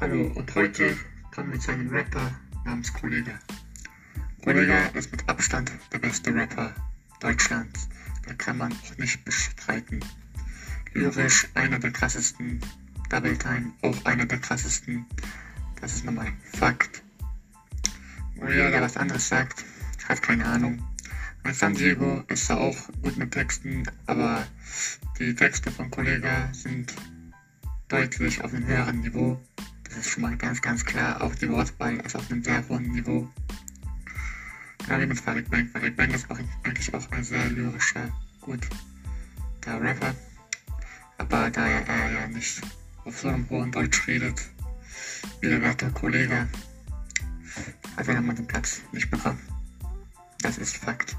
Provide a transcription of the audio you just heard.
Hallo und heute kommen wir zu einem Rapper namens Kollega. Kollega ist mit Abstand der beste Rapper Deutschlands. Da kann man auch nicht bestreiten. Lyrisch einer der krassesten, Double Time auch einer der krassesten. Das ist nochmal Fakt. Wo jeder was anderes sagt, hat keine Ahnung. Bei San Diego ist er auch gut mit Texten, aber die Texte von Kollega sind deutlich auf einem höheren Niveau. Ist schon mal ganz, ganz klar. Auch die Wortwahl ist auf einem sehr hohen Niveau. Wie mit Farid Bang. Farid Bang ist auch, eigentlich auch ein sehr lyrischer, gut, der Rapper. Aber da er ja nicht auf so einem hohen Deutsch redet, wie der werte Kollege, hat er nochmal den Platz nicht bekommen. Das ist Fakt.